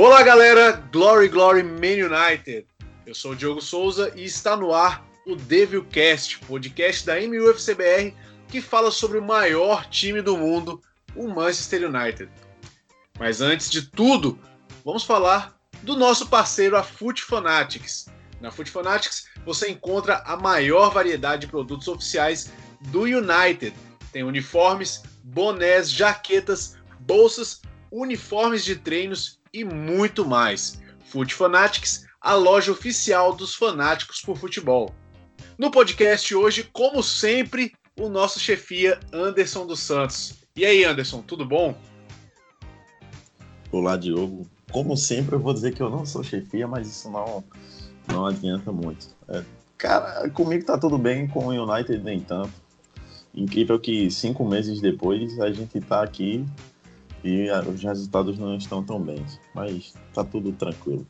Olá, galera! Glory, Glory, Man United! Eu sou o Diogo Souza e está no ar o Devilcast, podcast da MUFCBR que fala sobre o maior time do mundo, o Manchester United. Mas antes de tudo, vamos falar do nosso parceiro, a Foot Fanatics. Na Foot Fanatics você encontra a maior variedade de produtos oficiais do United. Tem uniformes, bonés, jaquetas, bolsas, uniformes de treinos e muito mais. Foot Fanatics, a loja oficial dos fanáticos por futebol. No podcast hoje, como sempre, o nosso chefia Anderson dos Santos. E aí, Anderson, tudo bom? Olá, Diogo. Como sempre, eu vou dizer que eu não sou chefia, mas isso não, não adianta muito. É, cara, comigo tá tudo bem, com o United nem tanto. Incrível que cinco meses depois a gente tá aqui e os resultados não estão tão bem, mas tá tudo tranquilo.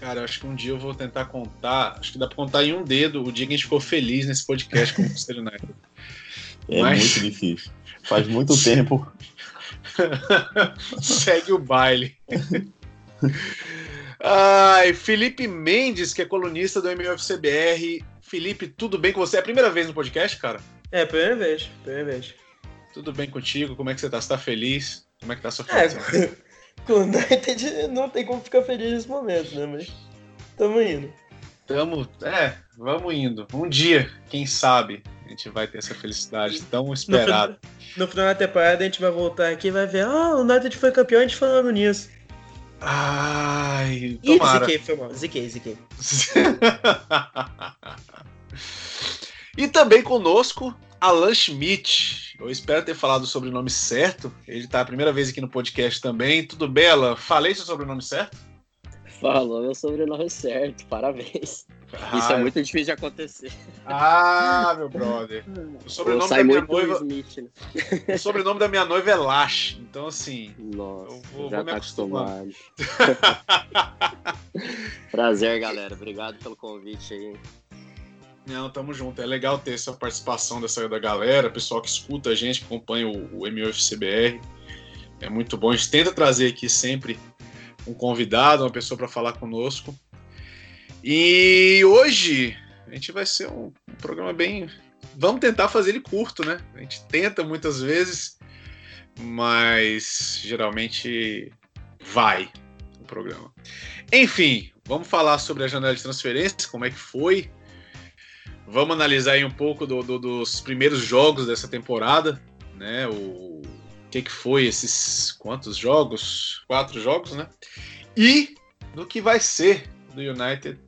Cara, eu acho que um dia eu vou tentar contar, acho que dá pra contar em um dedo o dia que a gente ficou feliz nesse podcast com o Manchester United. É Mas... muito difícil. Faz muito tempo. Segue o baile. Ai, Felipe Mendes, que é colunista do MUFCBR. Felipe, tudo bem com você? É a primeira vez no podcast, cara? É, primeira vez, primeira vez. Tudo bem contigo? Como é que você tá? Você tá feliz? Como é que tá a sua é, com o United não tem como ficar feliz nesse momento, né? Mas tamo indo. Tamo, é, vamos indo. Um dia, quem sabe, a gente vai ter essa felicidade tão esperada. No, no final da temporada a gente vai voltar aqui e vai ver, ah, o United foi campeão, a gente falando nisso. Ai, tomara. Ih, ziquei, foi mal. Ziquei, ziquei. e também conosco, Alan Schmidt. Eu espero ter falado o sobrenome certo. Ele está a primeira vez aqui no podcast também. Tudo bem, Alan? Falei seu sobrenome certo? Falou meu sobrenome certo, parabéns. Ah, Isso é muito difícil de acontecer. Ah, meu brother. O sobrenome da minha noiva. Smith, né? O sobrenome da minha noiva é Lash. Então, assim. Nossa, eu vou, já vou me tá acostumado. Prazer, galera. Obrigado pelo convite aí. Não, tamo junto. É legal ter essa participação dessa da galera, pessoal que escuta a gente, que acompanha o, o MUFCBR. É muito bom. A gente tenta trazer aqui sempre um convidado, uma pessoa para falar conosco. E hoje a gente vai ser um, um, programa bem. Vamos tentar fazer ele curto, né? A gente tenta muitas vezes, mas geralmente vai o programa. Enfim, vamos falar sobre a janela de transferência, como é que foi. Vamos analisar aí um pouco do, do, dos primeiros jogos dessa temporada, né? O, que, que foi esses quantos jogos? Quatro jogos, né? E do que vai ser do United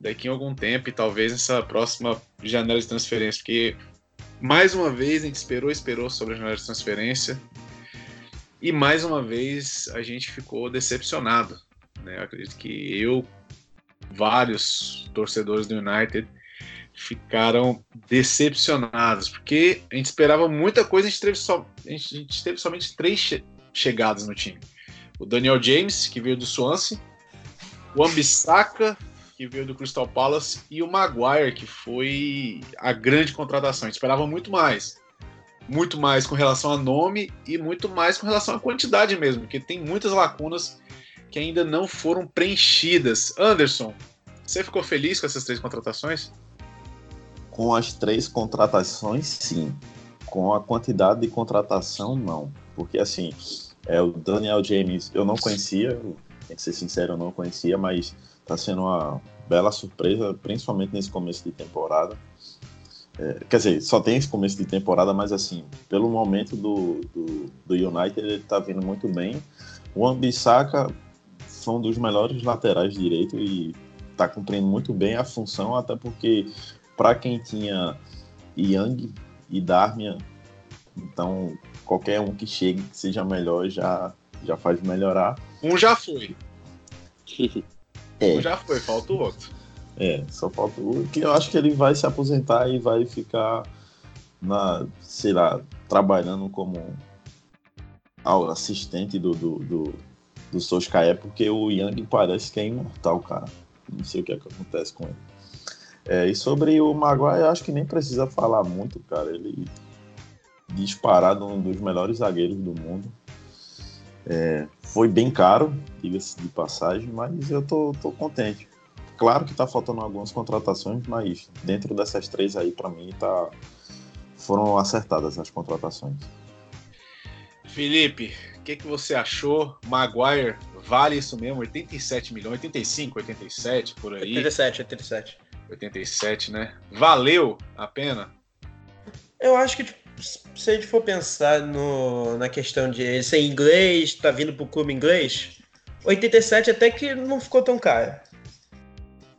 daqui a algum tempo e talvez nessa próxima janela de transferência, porque mais uma vez a gente esperou, esperou sobre a janela de transferência e mais uma vez a gente ficou decepcionado. Né? Eu acredito que eu, vários torcedores do United, ficaram decepcionados, porque a gente esperava muita coisa, a gente teve, só, a gente, a gente teve somente três che chegadas no time. O Daniel James, que veio do Swansea, o Ambissaca, que veio do Crystal Palace, e o Maguire, que foi a grande contratação. A gente esperava muito mais. Muito mais com relação a nome e muito mais com relação à quantidade mesmo, porque tem muitas lacunas que ainda não foram preenchidas. Anderson, você ficou feliz com essas três contratações? Com as três contratações, sim. Com a quantidade de contratação, não. Porque, assim, é, o Daniel James eu não conhecia, tem que ser sincero, eu não conhecia, mas está sendo uma bela surpresa, principalmente nesse começo de temporada. É, quer dizer, só tem esse começo de temporada, mas assim, pelo momento do, do, do United, ele está vindo muito bem. O Ambissaca foi um dos melhores laterais direito e está cumprindo muito bem a função, até porque para quem tinha Young e Darmian, então qualquer um que chegue que seja melhor já, já faz melhorar. Um já foi. é. Um já foi, falta o outro. É, só falta o que eu acho que ele vai se aposentar e vai ficar na, sei lá, trabalhando como assistente do, do, do, do Solskjaer, porque o Young parece que é imortal, cara. Não sei o que, é que acontece com ele. É, e sobre o Maguire, acho que nem precisa falar muito, cara. Ele disparado um dos melhores zagueiros do mundo. É, foi bem caro, diga-se de passagem, mas eu tô, tô contente. Claro que tá faltando algumas contratações, mas dentro dessas três aí, para mim, tá, foram acertadas as contratações. Felipe, o que, que você achou? Maguire vale isso mesmo? 87 milhões, 85, 87 por aí? 87, 87. 87, né? Valeu a pena? Eu acho que tipo, se a gente for pensar no, na questão de ele ser inglês, tá vindo pro clube inglês, 87 até que não ficou tão caro.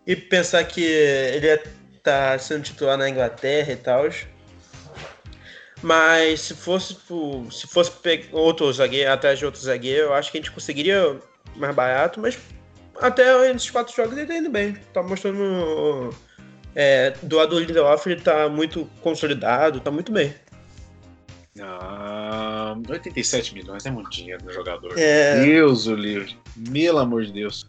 E pensar que ele tá sendo titular na Inglaterra e tal. Mas se fosse tipo, se fosse outro zagueiro, atrás de outro zagueiro, eu acho que a gente conseguiria mais barato, mas até esses quatro jogos ele tá indo bem. Tá mostrando. É, do lado do Lindelof ele tá muito consolidado, tá muito bem. Ah, 87 milhões é muito dinheiro no jogador. É... Deus o livre. Pelo amor de Deus.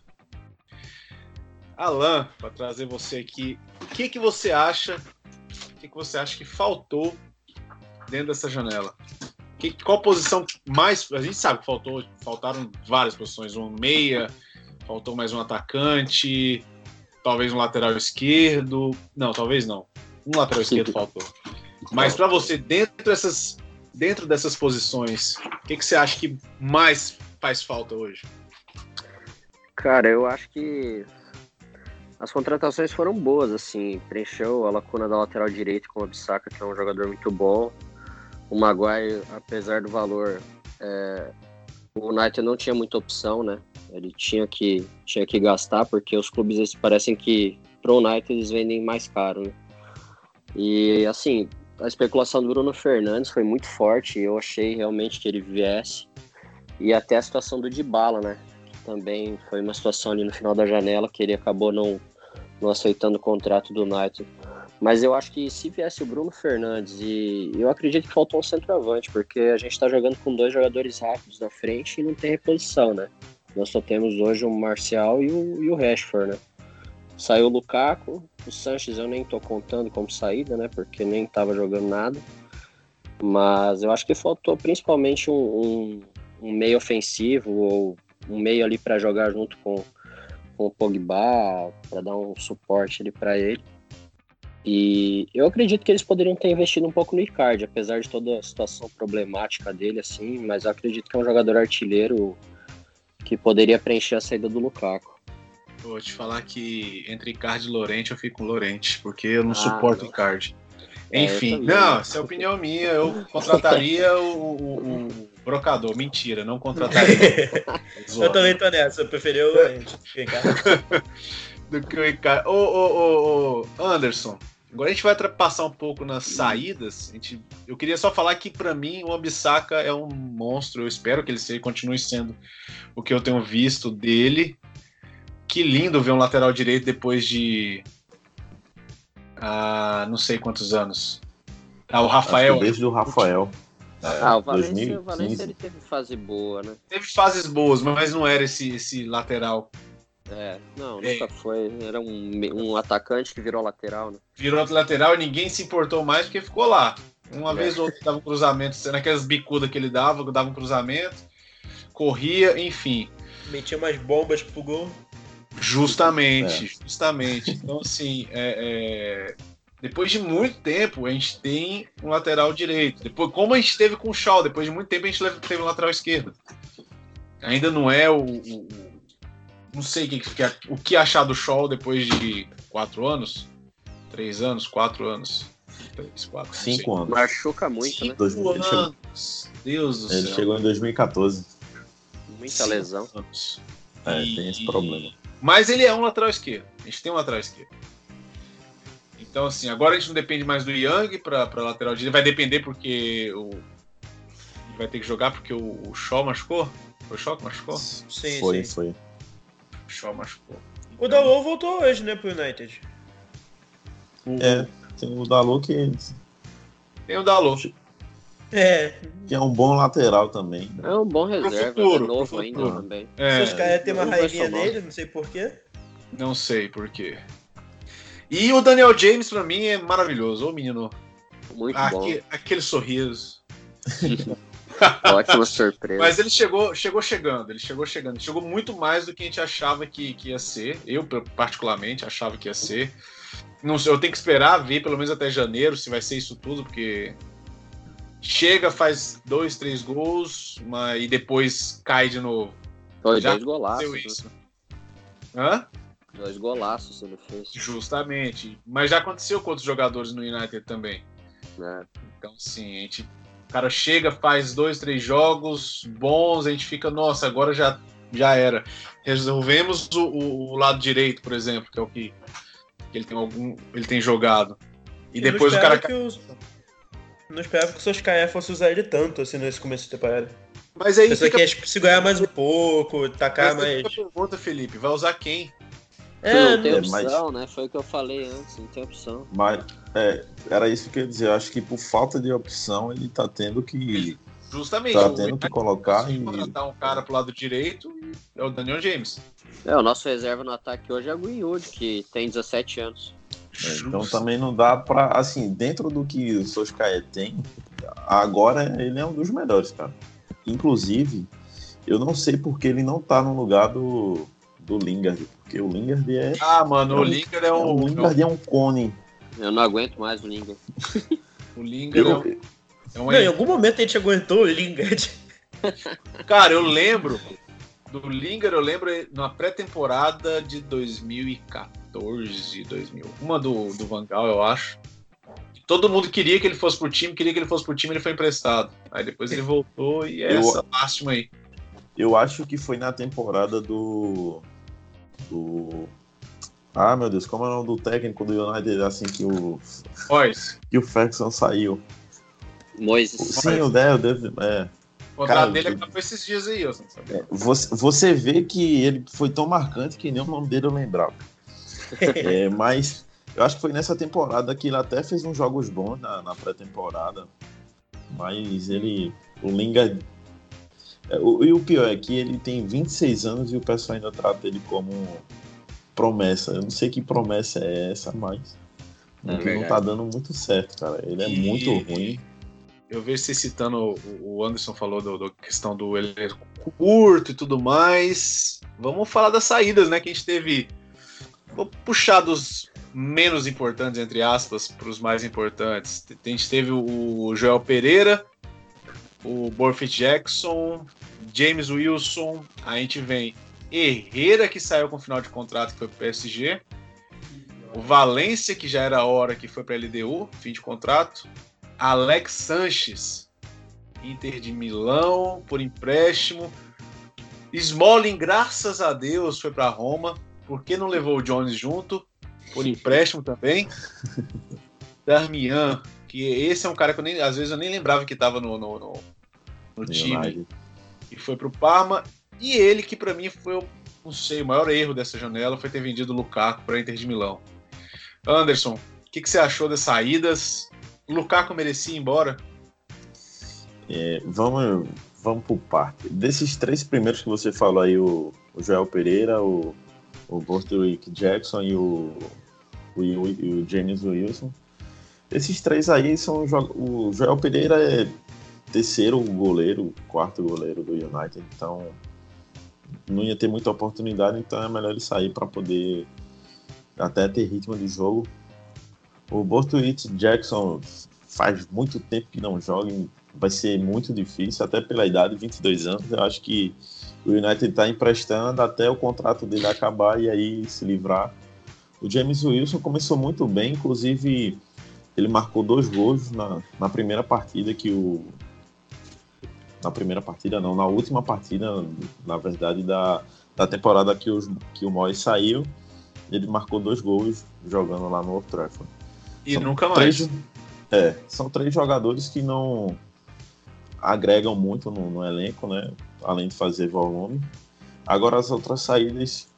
Alan, para trazer você aqui, o que, que você acha? O que, que você acha que faltou dentro dessa janela? Que, qual posição mais. A gente sabe que faltou, faltaram várias posições. Um meia, faltou mais um atacante, talvez um lateral esquerdo. Não, talvez não. Um lateral esquerdo faltou. Mas para você, dentro dessas dentro dessas posições, o que, que você acha que mais faz falta hoje? Cara, eu acho que as contratações foram boas, assim, preencheu a lacuna da lateral direita com o Abisaka, que é um jogador muito bom. O Maguire, apesar do valor, é, o United não tinha muita opção, né? Ele tinha que, tinha que gastar, porque os clubes parecem que pro United eles vendem mais caro, né? E assim, a especulação do Bruno Fernandes foi muito forte. Eu achei realmente que ele viesse. E até a situação do Dybala, né? Que também foi uma situação ali no final da janela que ele acabou não, não aceitando o contrato do United. Mas eu acho que se viesse o Bruno Fernandes e eu acredito que faltou um centroavante, porque a gente está jogando com dois jogadores rápidos na frente e não tem reposição, né? Nós só temos hoje o Marcial e o, e o Rashford, né? Saiu o Lukaku, o Sanches eu nem tô contando como saída, né? Porque nem tava jogando nada. Mas eu acho que faltou principalmente um, um, um meio ofensivo ou um meio ali para jogar junto com, com o Pogba, para dar um suporte ali para ele. E eu acredito que eles poderiam ter investido um pouco no Icardi, apesar de toda a situação problemática dele, assim, mas eu acredito que é um jogador artilheiro que poderia preencher a saída do Lukaku. Vou te falar que entre Icardi e Lorente eu fico com Lorente, porque eu não ah, suporto não. Icardi. É, Enfim, não, essa é opinião minha. Eu contrataria o, o, o, brocador. Mentira, não contrataria. eu também tô nessa, eu preferi o Lorente. Do que o Icardi. Ô, ô, ô, ô, Anderson, agora a gente vai passar um pouco nas saídas. A gente, eu queria só falar que, para mim, o Ambissaca é um monstro. Eu espero que ele seja, continue sendo o que eu tenho visto dele que lindo ver um lateral direito depois de. Ah, não sei quantos anos. Ah, o Rafael. Desde o Rafael. ah, o Valência, o Valência ele teve fase boa, né? Teve fases boas, mas não era esse, esse lateral. É, não, é. nunca foi. Era um, um atacante que virou lateral, né? Virou lateral e ninguém se importou mais porque ficou lá. Uma é. vez ou outra dava um cruzamento, naquelas bicudas que ele dava, dava um cruzamento, corria, enfim. Metia umas bombas pro gol. Justamente, é. justamente. Então, assim, é, é, depois de muito tempo, a gente tem um lateral direito. Depois, como a gente teve com o Shaw, depois de muito tempo, a gente teve um lateral esquerdo. Ainda não é o. o não sei o que, o que achar do Shaw depois de quatro anos, três anos, quatro anos. Três, quatro, Cinco anos. Machuca muito, né? Cinco né? anos. Deus do Ele céu. chegou em 2014. Muita Cinco lesão. Anos. É, e... tem esse problema. Mas ele é um lateral esquerdo. A gente tem um lateral esquerdo. Então, assim, agora a gente não depende mais do Young para lateral direito. Vai depender porque o. Vai ter que jogar porque o, o Shaw machucou? Foi o Shaw que machucou? Sim, foi, sim. foi. O Shaw machucou. Então... O Dalot voltou hoje, né, pro United. O... É, tem o Dalot que. Tem o Dalot. É. Que é um bom lateral também. É um bom reserva, futuro, é novo ainda também. É. Os caras têm uma raivinha dele, não sei porquê. Não sei porquê. E o Daniel James, pra mim, é maravilhoso. Ô menino. Muito Aque, bom. Aquele sorriso. Ótima surpresa. Mas ele chegou, chegou chegando, ele chegou chegando. Ele chegou muito mais do que a gente achava que, que ia ser. Eu, particularmente, achava que ia ser. Não sei, eu tenho que esperar ver pelo menos até janeiro se vai ser isso tudo, porque chega, faz dois, três gols mas, e depois cai de novo. Foi Já dois golaços. Isso. Hã? Dois golaços ele fez. Justamente. Mas já aconteceu com outros jogadores no United também. É. Então, sim, a gente. O cara chega, faz dois, três jogos bons, a gente fica, nossa, agora já, já era. Resolvemos o, o, lado direito, por exemplo, que é o que, que ele tem algum. ele tem jogado. E depois o cara. Que os... Não esperava que o Soscaé fosse usar ele tanto assim nesse começo de temporada. Mas aí. Fica... quer segurar mais um pouco, tacar Mas mais. Pergunta, Felipe, vai usar quem? É, não tem opção, mas... né? Foi o que eu falei antes, não tem opção. Mas é, era isso que eu ia dizer. Eu acho que por falta de opção ele tá tendo que. Justamente. Tá tendo que colocar. E... contratar um cara pro lado direito é o Daniel James. É, o nosso reserva no ataque hoje é o Greenwood, que tem 17 anos. É, então também não dá pra. Assim, dentro do que o Soscaé tem, agora ele é um dos melhores, cara. Inclusive, eu não sei porque ele não tá no lugar do, do Lingard, porque o Lingard é. Ah, mano, é o Lingard é um. O Lingard é um cone. Eu não aguento mais o Lingard. o Lingard eu... é um. É um... Não, em algum momento a gente aguentou o Lingard. Cara, eu lembro do Lingard, eu lembro na pré-temporada de 2014, 2000. Uma do, do Vangal, eu acho. Todo mundo queria que ele fosse pro time, queria que ele fosse pro time, ele foi emprestado. Aí depois ele voltou e é eu, essa lástima aí. Eu acho que foi na temporada do. Do. Ah, meu Deus, como é o nome do técnico do United assim que o. Mois. Que o Ferguson saiu. Moises. Sim, o Del, é. O contrato dele acabou esses dias aí, eu é, você, você vê que ele foi tão marcante que nem o nome dele eu lembrava. é, mas eu acho que foi nessa temporada que ele até fez uns jogos bons na, na pré-temporada. Mas ele. O Linga. É, o, e o pior é que ele tem 26 anos e o pessoal ainda trata ele como promessa. Eu não sei que promessa é essa, mas. É não tá dando muito certo, cara. Ele é e... muito ruim. Eu vejo você citando, o Anderson falou da questão do ele é curto e tudo mais. Vamos falar das saídas, né? Que a gente teve. Vou puxar dos menos importantes, entre aspas, para os mais importantes. A gente teve o Joel Pereira, o Borfit Jackson, James Wilson. A gente vem Herrera, que saiu com final de contrato, que foi para o PSG. O Valência, que já era hora, que foi para a LDU, fim de contrato. Alex Sanches, Inter de Milão, por empréstimo. Smalling, graças a Deus, foi para Roma. Por que não levou o Jones junto? por empréstimo também. Darmian, que esse é um cara que eu nem, às vezes eu nem lembrava que estava no, no, no, no time. E foi pro Parma. E ele, que para mim foi, não sei, o maior erro dessa janela foi ter vendido o Lukaku para Inter de Milão. Anderson, o que, que, você achou das saídas? O Lukaku merecia ir embora? É, vamos, vamos por parte. Desses três primeiros que você falou aí, o, o Joel Pereira, o, o Borthwick Jackson e o o, e o James Wilson. Esses três aí são. O Joel Pereira é terceiro goleiro, quarto goleiro do United, então não ia ter muita oportunidade, então é melhor ele sair para poder até ter ritmo de jogo. O Borthwick Jackson faz muito tempo que não joga, vai ser muito difícil, até pela idade, 22 anos. Eu acho que o United está emprestando até o contrato dele acabar e aí se livrar o James Wilson começou muito bem, inclusive ele marcou dois gols na, na primeira partida que o. Na primeira partida, não, na última partida, na verdade, da, da temporada que, os, que o Moyes saiu. Ele marcou dois gols jogando lá no Old Trafford. E são nunca mais. Três, é, são três jogadores que não agregam muito no, no elenco, né? Além de fazer volume. Agora as outras saídas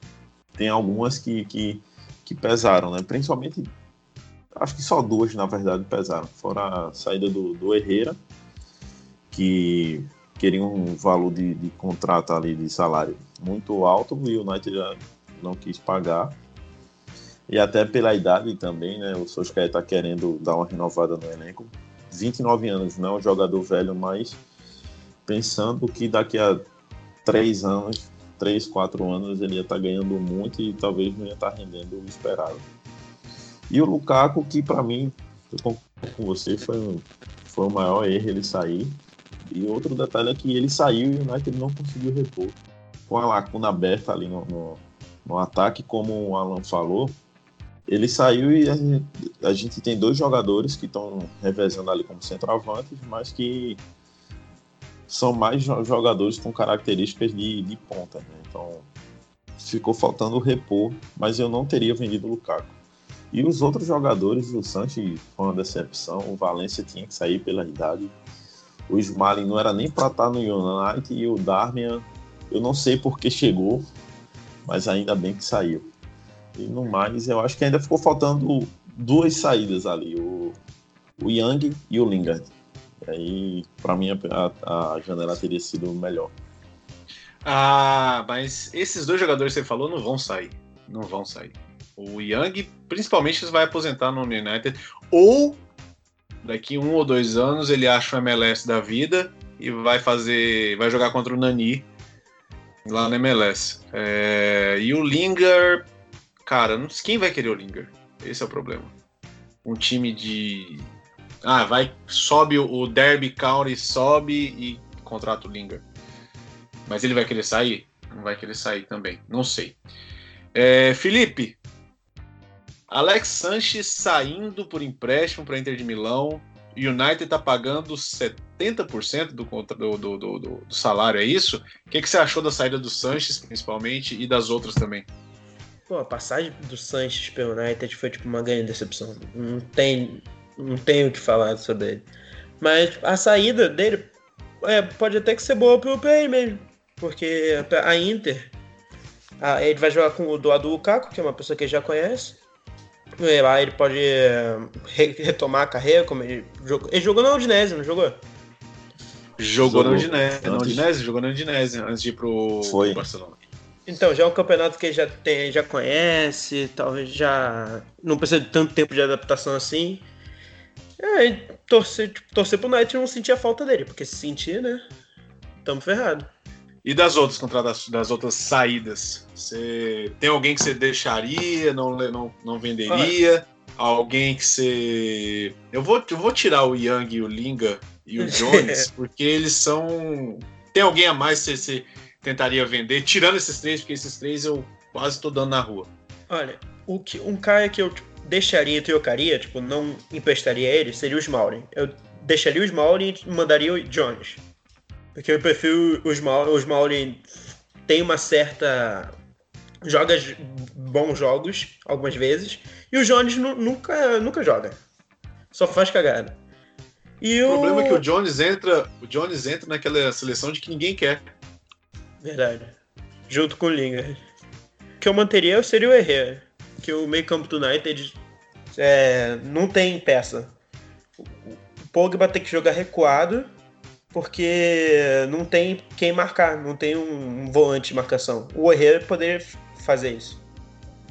tem algumas que, que que pesaram, né? Principalmente, acho que só duas, na verdade, pesaram. Fora a saída do, do Herrera, que queria um valor de, de contrato ali, de salário muito alto, e o United já não quis pagar. E até pela idade também, né? O Solskjaer está querendo dar uma renovada no elenco. 29 anos, não é um jogador velho, mas pensando que daqui a três anos, três, quatro anos, ele ia estar tá ganhando muito e talvez não ia estar tá rendendo o esperado. E o Lukaku, que para mim, eu concordo com você, foi, foi o maior erro ele sair. E outro detalhe é que ele saiu e o United não conseguiu repor. Com a lacuna aberta ali no, no, no ataque, como o Alan falou, ele saiu e a gente, a gente tem dois jogadores que estão revezando ali como centroavantes, mas que são mais jogadores com características de, de ponta. Né? Então ficou faltando repor, mas eu não teria vendido o Lukaku. E os outros jogadores, o Santos foi uma decepção, o Valência tinha que sair pela idade, o Smalling não era nem para estar no United e o Darmian, eu não sei por que chegou, mas ainda bem que saiu. E no mais, eu acho que ainda ficou faltando duas saídas ali, o, o Young e o Lingard. E aí, para mim, a, a janela teria sido melhor. Ah, mas esses dois jogadores que você falou não vão sair. Não vão sair. O Young, principalmente, vai aposentar no United. Ou daqui um ou dois anos ele acha o MLS da vida e vai fazer. vai jogar contra o Nani lá no MLS. É, e o Lingard, cara, quem vai querer o Lingard? Esse é o problema. Um time de. Ah, vai, sobe o Derby County, sobe e contrata o Lingard. Mas ele vai querer sair? Não vai querer sair também. Não sei. É, Felipe, Alex Sanches saindo por empréstimo para Inter de Milão. United está pagando 70% do, do, do, do, do salário, é isso? O que, que você achou da saída do Sanches, principalmente, e das outras também? Pô, a passagem do Sanches pelo United foi tipo uma grande decepção. Não tem, não tenho o que falar sobre ele. Mas a saída dele é, pode até que ser boa pro, ele mesmo. Porque a Inter, a, ele vai jogar com o Doado Lukaku, que é uma pessoa que ele já conhece. Lá ele pode é, retomar a carreira, como ele jogou. Ele jogou na Udinese, não jogou? Jogou, jogou na Udinese, na Udinese, jogou na Udinese antes de ir pro, Foi. Barcelona. Então, já é um campeonato que ele já tem, já conhece, talvez já não precisa de tanto tempo de adaptação assim. É, torcer, tipo, torcer pro Knight não sentir a falta dele, porque se sentir, né? Tamo ferrado. E das outras contratações, das outras saídas? Você tem alguém que você deixaria, não, não, não venderia? Alguém que você. Eu vou, eu vou tirar o Young e o Linga e o Jones, porque eles são. Tem alguém a mais que você, tentaria vender, tirando esses três, porque esses três eu quase tô dando na rua. Olha, o que, um cara que eu tipo, deixaria e trocaria, tipo, não emprestaria ele, seria o Smalling. Eu deixaria o Smalling e mandaria o Jones. Porque eu prefiro os Mauri, Mauri tem uma certa joga bons jogos algumas vezes e o Jones nunca nunca joga. Só faz cagada. E o problema é que o Jones entra, o Jones entra naquela seleção de que ninguém quer. Verdade. Junto com o Lingard. O que eu manteria seria o Herrera, que o meio-campo do United é, não tem peça. O Pogba tem que jogar recuado porque não tem quem marcar, não tem um, volante de marcação. O Herrera poderia fazer isso.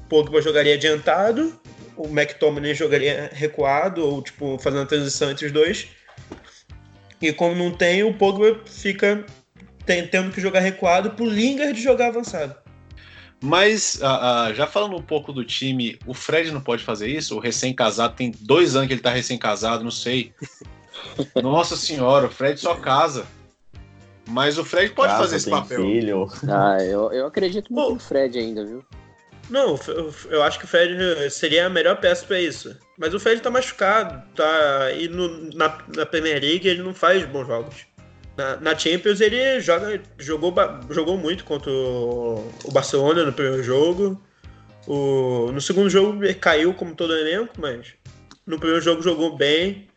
Pogba jogaria adiantado, o McTominay jogaria recuado, ou tipo, fazendo a transição entre os dois. E como não tem, o Pogba fica tendo que jogar recuado pro Lingard jogar avançado. Mas, uh, uh, já falando um pouco do time, o Fred não pode fazer isso? O recém-casado tem dois anos que ele tá recém-casado, não sei. Nossa senhora, o Fred só casa. Mas o Fred pode casa, fazer esse papel. Filho. Ah, eu, eu acredito muito no Fred ainda, viu? Não, eu acho que o Fred seria a melhor peça para isso. Mas o Fred tá machucado, tá? E no, na, na Premier League ele não faz bons jogos. Na, na, Champions ele joga, jogou, jogou muito contra o, o Barcelona no primeiro jogo. O, no segundo jogo ele caiu como todo elenco, mas no primeiro jogo jogou bem.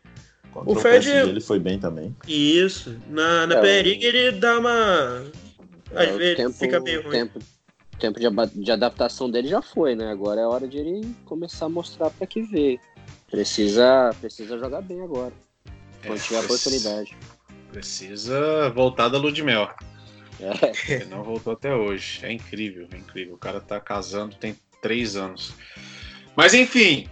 Contra o Fred. ele foi bem também. Isso. Na, na é, League ele dá uma. Às é, vezes tempo, fica bem ruim. Tempo, tempo de, de, adaptação dele já foi, né? Agora é hora de ele começar a mostrar para que ver. Precisa, precisa jogar bem agora. Quando é, tiver a oportunidade. Precisa voltar da Ludmel. É. Ele não voltou até hoje. É incrível, é incrível. O cara tá casando tem três anos. Mas enfim,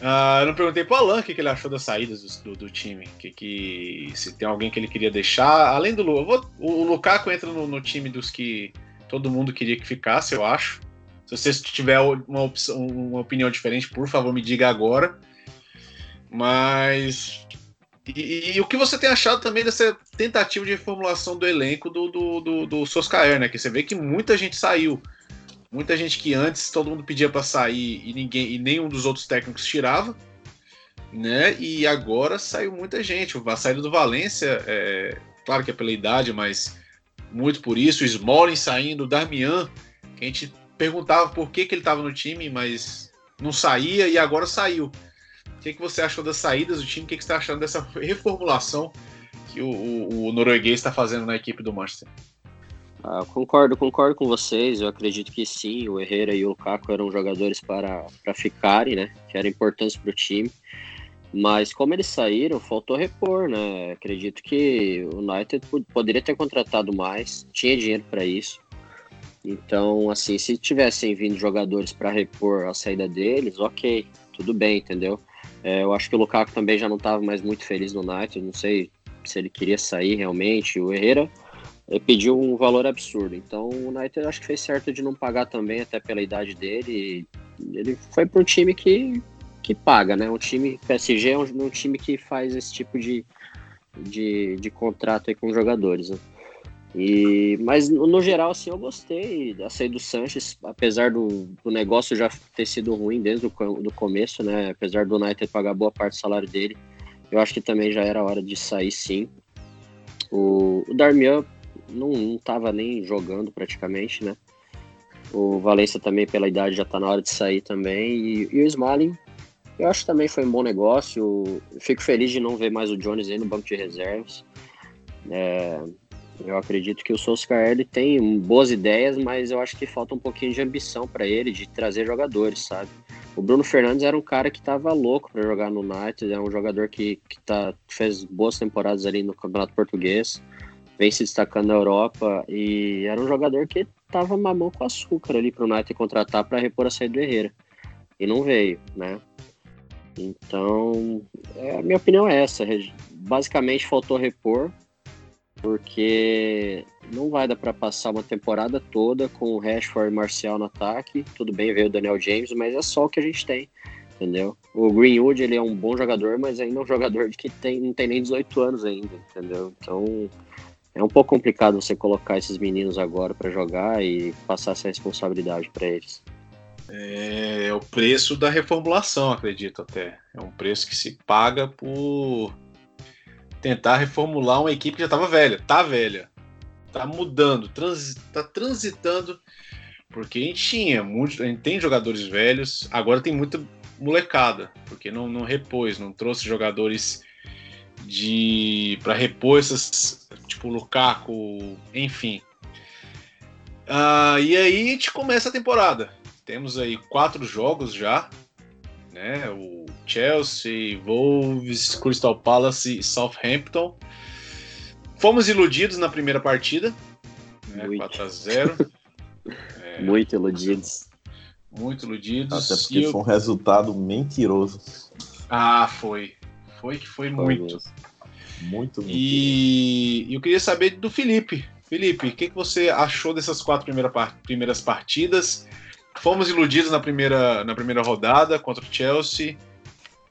Uh, eu não perguntei pro Alan o que, que ele achou das saídas do, do, time. Que, que, se tem alguém que ele queria deixar. Além do Lu, o Lukaku entra no, no, time dos que todo mundo queria que ficasse, eu acho. Se você tiver uma, opção, uma opinião diferente, por favor, me diga agora. Mas. E, e, o que você tem achado também dessa tentativa de reformulação do elenco do, do, do, do Soscaer, né? Que você vê que muita gente saiu. Muita gente que antes todo mundo pedia para sair e ninguém e nenhum dos outros técnicos tirava, né? E agora saiu muita gente. A saída do Valência, é, claro que é pela idade, mas muito por isso. O Smalling saindo, o Darmian, que a gente perguntava por que, que ele estava no time, mas não saía e agora saiu. O que, que você achou das saídas do time? O que, que você está achando dessa reformulação que o, o, o norueguês está fazendo na equipe do Manchester? Ah, concordo, concordo com vocês. Eu acredito que sim, o Herrera e o Lukaku eram jogadores para, para ficarem, né? Que eram importantes para o time. Mas como eles saíram, faltou repor, né? Acredito que o United poderia ter contratado mais, tinha dinheiro para isso. Então, assim, se tivessem vindo jogadores para repor a saída deles, ok, tudo bem, entendeu? É, eu acho que o Lukaku também já não estava mais muito feliz no United, não sei se ele queria sair realmente. O Herrera ele pediu um valor absurdo. Então o United acho que fez certo de não pagar também, até pela idade dele. Ele foi para um time que, que paga, né? Um time PSG é um, um time que faz esse tipo de, de, de contrato aí com jogadores. Né? E, mas no geral, assim, eu gostei da saída do Sanches, apesar do, do negócio já ter sido ruim desde o do começo, né? Apesar do United pagar boa parte do salário dele, eu acho que também já era hora de sair sim. O, o Darmian não, não tava nem jogando praticamente, né? O Valência também, pela idade, já tá na hora de sair também. E, e o Smalling, eu acho que também foi um bom negócio. fico feliz de não ver mais o Jones aí no banco de reservas. É, eu acredito que o Solskjaer tem boas ideias, mas eu acho que falta um pouquinho de ambição para ele, de trazer jogadores, sabe? O Bruno Fernandes era um cara que estava louco para jogar no United, é um jogador que, que tá, fez boas temporadas ali no Campeonato Português vem se destacando na Europa e era um jogador que tava mamão com açúcar ali para o United contratar para repor a saída do Herrera. E não veio, né? Então, é, a minha opinião é essa. Basicamente faltou repor, porque não vai dar para passar uma temporada toda com o Rashford e Marcial no ataque. Tudo bem, veio o Daniel James, mas é só o que a gente tem, entendeu? O Greenwood, ele é um bom jogador, mas ainda é um jogador que tem, não tem nem 18 anos ainda, entendeu? Então, é um pouco complicado você colocar esses meninos agora para jogar e passar essa responsabilidade para eles. É, é o preço da reformulação, acredito até. É um preço que se paga por tentar reformular uma equipe que já estava velha. Tá velha. Tá mudando, transi tá transitando. Porque a gente tinha muito, a gente tem jogadores velhos, agora tem muita molecada, porque não, não repôs, não trouxe jogadores de para repor essas tipo Lukaku, enfim. Uh, e aí a gente começa a temporada. Temos aí quatro jogos já, né? O Chelsea, Wolves, Crystal Palace e Southampton. Fomos iludidos na primeira partida, né? 4 a 0. é, muito iludidos. Muito iludidos. Até porque foi um resultado mentiroso. Ah, foi. Foi que foi, foi muito. Mesmo. Muito, muito. E eu queria saber do Felipe. Felipe, o que, que você achou dessas quatro primeira par primeiras partidas? Fomos iludidos na primeira, na primeira rodada contra o Chelsea.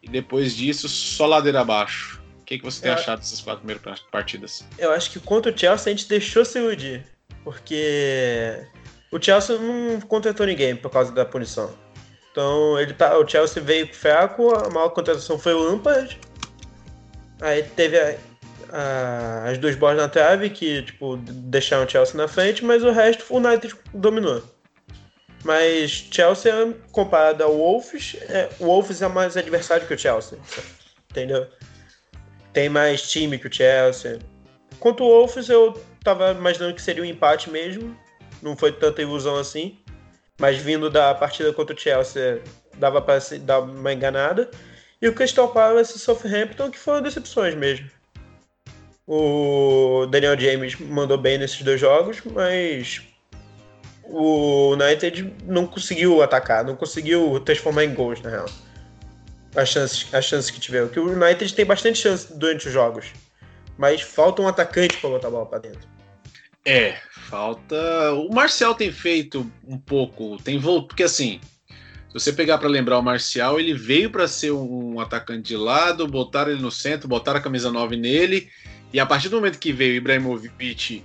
E depois disso, só ladeira abaixo. O que, que você tem eu achado dessas quatro primeiras partidas? Eu acho que contra o Chelsea a gente deixou se iludir. Porque o Chelsea não contratou ninguém por causa da punição. Então ele tá, o Chelsea veio fraco, a maior contratação foi o Lampard Aí teve a, a, as duas bolas na trave que, tipo, deixaram o Chelsea na frente, mas o resto o United dominou. Mas Chelsea, comparado ao Wolves, é, o Wolves é mais adversário que o Chelsea. Entendeu? Tem mais time que o Chelsea. Quanto o Wolves, eu tava imaginando que seria um empate mesmo. Não foi tanta ilusão assim. Mas vindo da partida contra o Chelsea, dava para dar uma enganada. E o Crystal Palace e Southampton, que foram decepções mesmo. O Daniel James mandou bem nesses dois jogos, mas o United não conseguiu atacar, não conseguiu transformar em gols, na real. as chances, as chances que tiver. Porque o United tem bastante chance durante os jogos. Mas falta um atacante para botar a bola para dentro. É, falta. O Marcial tem feito um pouco, tem voltado, porque assim, se você pegar para lembrar o Marcial, ele veio para ser um atacante de lado, botaram ele no centro, botaram a camisa 9 nele, e a partir do momento que veio Ibrahimovic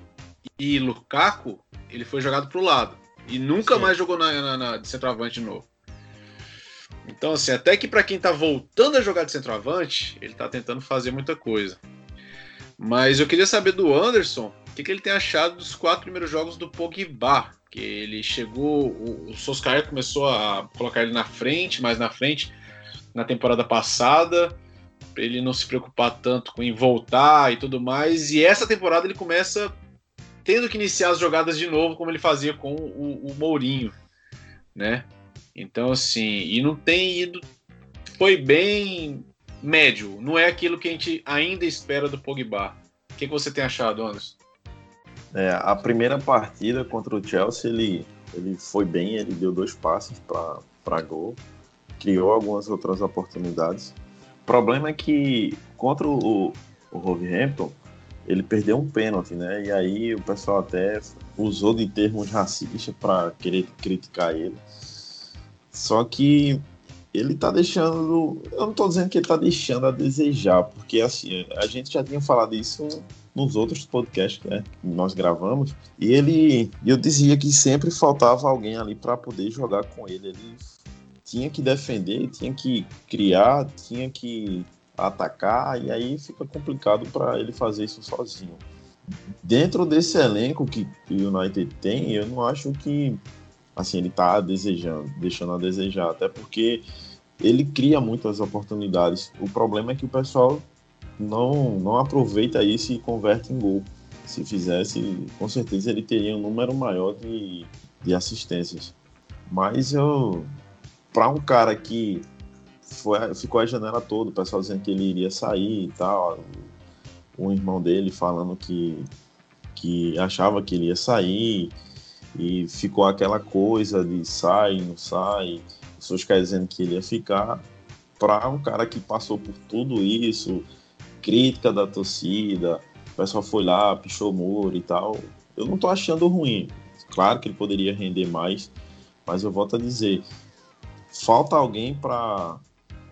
e Lukaku, ele foi jogado para o lado e nunca Sim. mais jogou na, na, na, de centroavante de novo. Então, assim, até que para quem tá voltando a jogar de centroavante, ele tá tentando fazer muita coisa. Mas eu queria saber do Anderson que, que ele tem achado dos quatro primeiros jogos do Pogba. Ele chegou, o, o Solskjaer começou a colocar ele na frente, mais na frente, na temporada passada, para ele não se preocupar tanto com em voltar e tudo mais. E essa temporada ele começa tendo que iniciar as jogadas de novo, como ele fazia com o, o Mourinho, né? Então, assim, e não tem ido. Foi bem médio. Não é aquilo que a gente ainda espera do Pogba. O que, que você tem achado, Anderson? É, a primeira partida contra o Chelsea, ele, ele foi bem, ele deu dois passes para gol, criou algumas outras oportunidades. O problema é que contra o, o Wolverhampton, ele perdeu um pênalti, né? E aí o pessoal até usou de termos racistas para querer criticar ele. Só que ele tá deixando. Eu não tô dizendo que ele tá deixando a desejar, porque assim, a gente já tinha falado isso nos outros podcasts né, que nós gravamos, e ele, eu dizia que sempre faltava alguém ali para poder jogar com ele. Ele tinha que defender, tinha que criar, tinha que atacar, e aí fica complicado para ele fazer isso sozinho. Dentro desse elenco que o United tem, eu não acho que assim ele está desejando, deixando a desejar, até porque ele cria muitas oportunidades. O problema é que o pessoal não, não aproveita isso e converte em gol. Se fizesse, com certeza ele teria um número maior de, de assistências. Mas eu, para um cara que foi, ficou a janela toda, o pessoal dizendo que ele iria sair e tal, o irmão dele falando que, que achava que ele ia sair, e ficou aquela coisa de sai, não sai, pessoas dizendo que ele ia ficar. Para um cara que passou por tudo isso, crítica da torcida, o pessoal foi lá, pichou o muro e tal. Eu não tô achando ruim. Claro que ele poderia render mais, mas eu volto a dizer, falta alguém para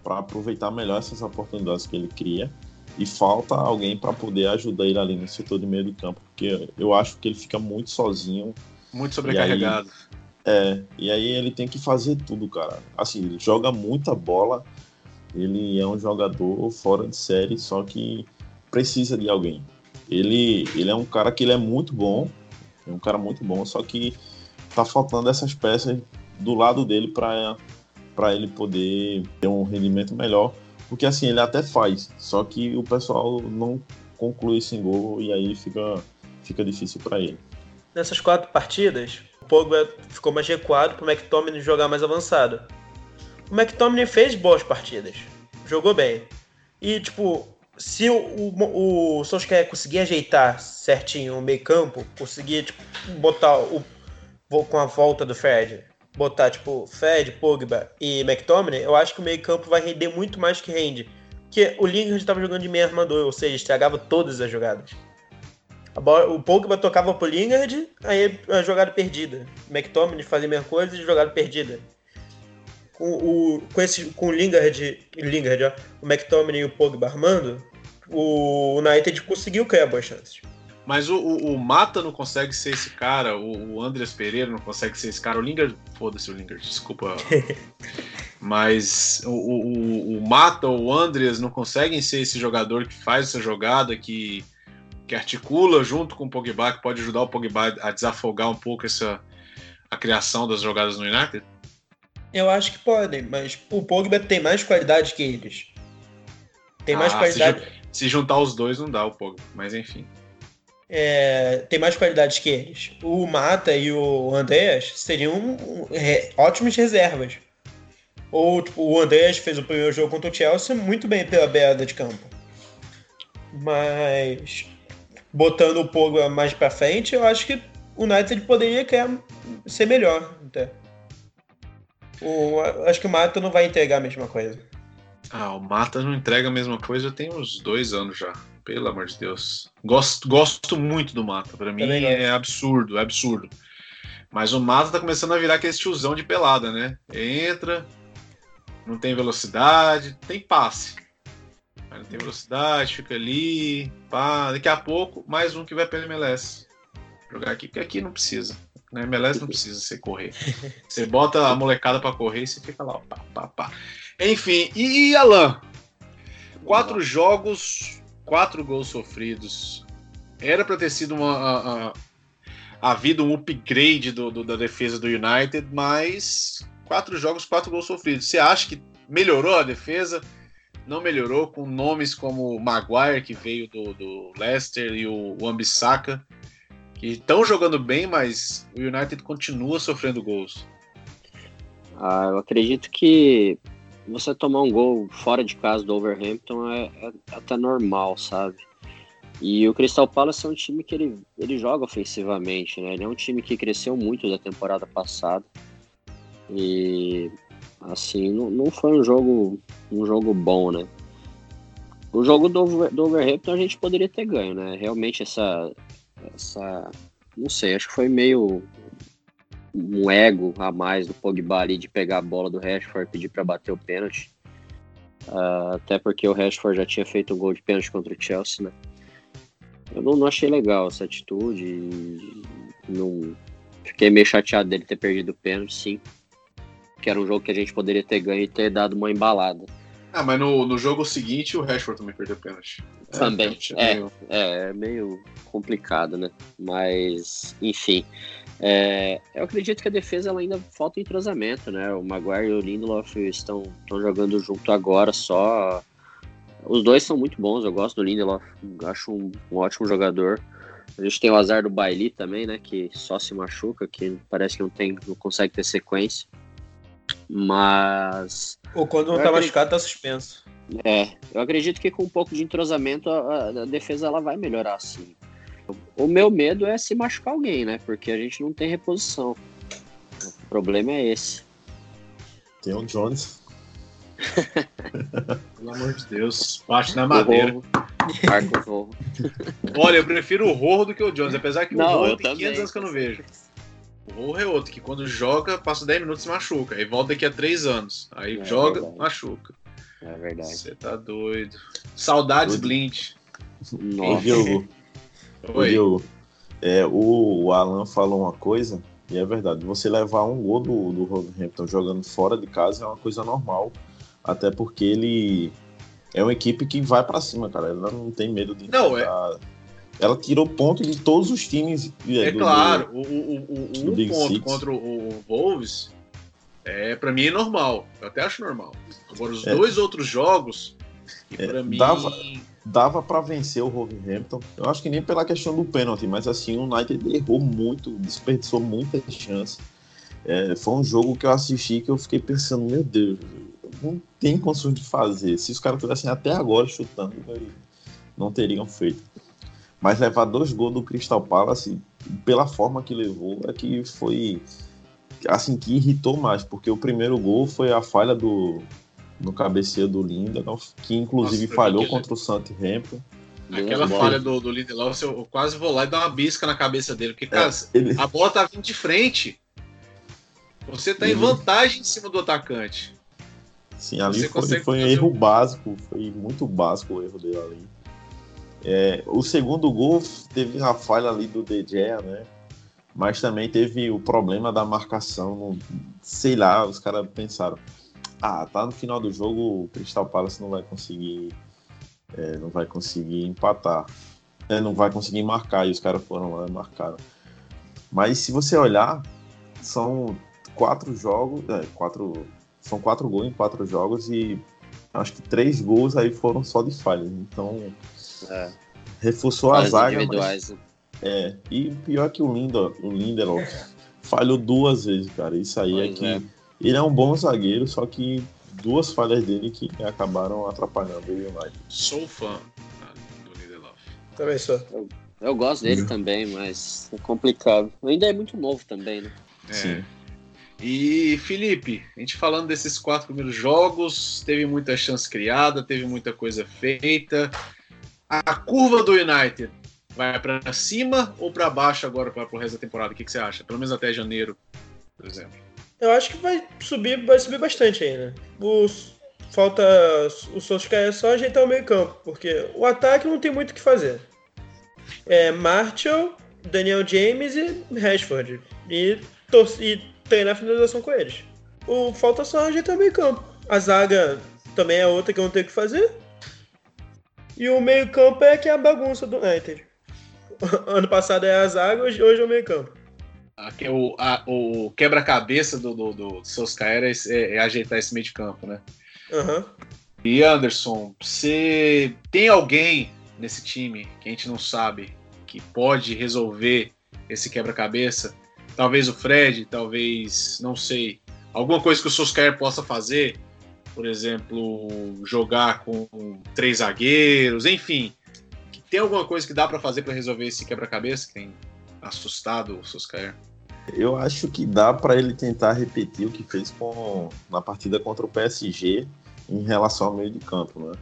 aproveitar melhor essas oportunidades que ele cria e falta alguém para poder ajudar ele ali no setor de meio de campo, porque eu acho que ele fica muito sozinho, muito sobrecarregado. E aí, é, e aí ele tem que fazer tudo, cara. Assim, ele joga muita bola, ele é um jogador fora de série, só que precisa de alguém. Ele, ele é um cara que ele é muito bom, é um cara muito bom, só que tá faltando essas peças do lado dele para para ele poder ter um rendimento melhor, porque assim ele até faz, só que o pessoal não conclui esse gol e aí fica fica difícil para ele. Nessas quatro partidas, o Pogba ficou mais recuado para o McTominay jogar mais avançado o McTominay fez boas partidas. Jogou bem. E, tipo, se o, o, o Solskjaer conseguir ajeitar certinho o meio campo, conseguir, tipo, botar o... com a volta do Fred, botar, tipo, Fred, Pogba e McTominay, eu acho que o meio campo vai render muito mais que rende. Porque o Lingard estava jogando de meio armador, ou seja, estragava todas as jogadas. Bola, o Pogba tocava pro Lingard, aí a jogada perdida. McTominay fazia a mesma coisa e jogada perdida com o, com, esse, com o Lingard, Lingard ó, o McTominay e o Pogba armando, o United conseguiu criar boas chances. Mas o, o, o, Mata não consegue ser esse cara, o, o Andreas Pereira não consegue ser esse cara, o Lingard, foda-se o Lingard, desculpa. Mas o, o, o Mata ou o Andreas não conseguem ser esse jogador que faz essa jogada, que, que articula junto com o Pogba, que pode ajudar o Pogba a desafogar um pouco essa, a criação das jogadas no United? Eu acho que podem, mas o Pogba tem mais qualidade que eles. Tem mais ah, qualidade. Se, se, juntar os dois não dá o Pogba, mas enfim. É, tem mais qualidade que eles. O Mata e o Andreas seriam é, ótimas reservas. Ou tipo, o Andreas fez o primeiro jogo contra o Chelsea muito bem pela beirada de campo. Mas botando o Pogba mais para frente, eu acho que o United poderia querer ser melhor até. O, acho que o Mato não vai entregar a mesma coisa. Ah, o Mata não entrega a mesma coisa, tem uns dois anos já. Pelo amor de Deus. Gosto, gosto muito do Mata. Para mim é absurdo, é absurdo. Mas o Mata tá começando a virar aquele tiozão de pelada, né? Entra, não tem velocidade, tem passe. Mas não tem velocidade, fica ali, pá. Daqui a pouco, mais um que vai pelo MLS. Jogar aqui, porque aqui não precisa. Na MLS não precisa você correr. Você bota a molecada para correr e você fica lá, pá, pá, pá. Enfim, e Alan? Quatro jogos, quatro gols sofridos. Era para ter sido uma. A, a, havido um upgrade do, do, da defesa do United, mas quatro jogos, quatro gols sofridos. Você acha que melhorou a defesa? Não melhorou com nomes como o Maguire, que veio do, do Leicester, e o, o Ambissaca, que estão jogando bem, mas o United continua sofrendo gols. Ah, eu acredito que você tomar um gol fora de casa do Overhampton é, é até normal, sabe? E o Crystal Palace é um time que ele, ele joga ofensivamente, né? Ele é um time que cresceu muito da temporada passada. E assim, não, não foi um jogo um jogo bom, né? O jogo do, do Overhampton a gente poderia ter ganho, né? Realmente essa essa não sei, acho que foi meio um ego a mais do Pogba ali de pegar a bola do Rashford e pedir para bater o pênalti. Uh, até porque o Rashford já tinha feito um gol de pênalti contra o Chelsea, né? Eu não, não achei legal essa atitude. Não, fiquei meio chateado dele ter perdido o pênalti, sim. Que era um jogo que a gente poderia ter ganho e ter dado uma embalada. Ah, mas no, no jogo seguinte o Rashford também perdeu o pênalti. Também. É, é, meio... é, é meio complicado, né? Mas, enfim. É, eu acredito que a defesa ela ainda falta entrosamento, né? O Maguire e o Lindelof estão, estão jogando junto agora só. Os dois são muito bons, eu gosto do Lindelof, acho um, um ótimo jogador. A gente tem o azar do Bailey também, né? Que só se machuca, que parece que não tem, não consegue ter sequência. Mas. Ou quando não tá machucado, tá suspenso. É, eu acredito que com um pouco de entrosamento a, a defesa ela vai melhorar sim. O meu medo é se machucar alguém, né? Porque a gente não tem reposição. O problema é esse. Tem o Jones. Pelo amor de Deus, bate na madeira. Marca o Olha, eu prefiro o Rorro do que o Jones, apesar que não, o Rorro tem 500 anos que eu não vejo. O Rorro é outro, que quando joga, passa 10 minutos e machuca. Aí volta daqui a 3 anos. Aí é joga, verdade. machuca. É verdade. Você tá doido. Saudades Blint. Nossa. Diogo, Oi. Diogo, é, o, o Alan falou uma coisa, e é verdade. Você levar um gol do, do Wolverhampton jogando fora de casa é uma coisa normal. Até porque ele é uma equipe que vai para cima, cara. Ela não tem medo de. Não, é. Ela tirou ponto de todos os times. É, do, claro, do, o, o, o, um ponto Six. contra o, o Wolves é para mim é normal. Eu até acho normal. Agora, os é. dois outros jogos, que é, para mim. Dava dava para vencer o Wolverhampton. Eu acho que nem pela questão do pênalti, mas assim, o United errou muito, desperdiçou muita chance. É, foi um jogo que eu assisti que eu fiquei pensando, meu Deus, não tem condições de fazer. Se os caras tivessem até agora chutando, não teriam feito. Mas levar dois gols do Crystal Palace, pela forma que levou, é que foi assim que irritou mais, porque o primeiro gol foi a falha do, no cabeceio do Lindelof, que inclusive Nossa, falhou contra o Southampton. Aquela falha do, do Lindelof, eu quase vou lá e dar uma bisca na cabeça dele, porque, cara, é, ele... a bola tá vindo de frente. Você tá ele... em vantagem em cima do atacante. Sim, ali Você foi, foi um erro um... básico, foi muito básico o erro dele ali. É, o segundo gol teve a falha ali do Gea, né? Mas também teve o problema da marcação. Sei lá, os caras pensaram ah, tá no final do jogo, o Crystal Palace não vai conseguir é, não vai conseguir empatar. É, não vai conseguir marcar, e os caras foram lá e marcaram. Mas se você olhar, são quatro jogos, é, quatro, são quatro gols em quatro jogos e acho que três gols aí foram só de falhas. Então, é. reforçou a zaga. Mas? É, e pior que o, Lindo, o Lindelof falhou duas vezes, cara. Isso aí é pois é que. É ele é um bom zagueiro, só que duas falhas dele que acabaram atrapalhando o United. Sou fã do Lindelof. Também sou. Eu, eu gosto dele uhum. também, mas é complicado. Ainda é muito novo também, né? É. Sim. E Felipe, a gente falando desses quatro primeiros jogos, teve muita chance criada, teve muita coisa feita. A curva do United vai para cima ou para baixo agora para o resto da temporada? O que, que, você acha? Pelo menos até janeiro, por exemplo. Eu acho que vai subir, vai subir bastante ainda. Falta o Solskjaer só ajeitar o meio campo, porque o ataque não tem muito o que fazer. É Marshall, Daniel James e Rashford. E, e treinar a finalização com eles. O falta só ajeitar o meio campo. A zaga também é outra que eu não tenho o que fazer. E o meio campo é que é a bagunça do United. Ano passado é a zaga, hoje, hoje é o meio campo. Aqui, o, o quebra-cabeça do, do, do é, é, é, ajeitar esse meio de campo, né? Uhum. E Anderson, você tem alguém nesse time que a gente não sabe que pode resolver esse quebra-cabeça? Talvez o Fred, talvez, não sei, alguma coisa que o Solskjaer possa fazer, por exemplo, jogar com três zagueiros, enfim, tem alguma coisa que dá para fazer para resolver esse quebra-cabeça que tem assustado o Solskjaer? Eu acho que dá para ele tentar repetir o que fez com, na partida contra o PSG em relação ao meio de campo, né?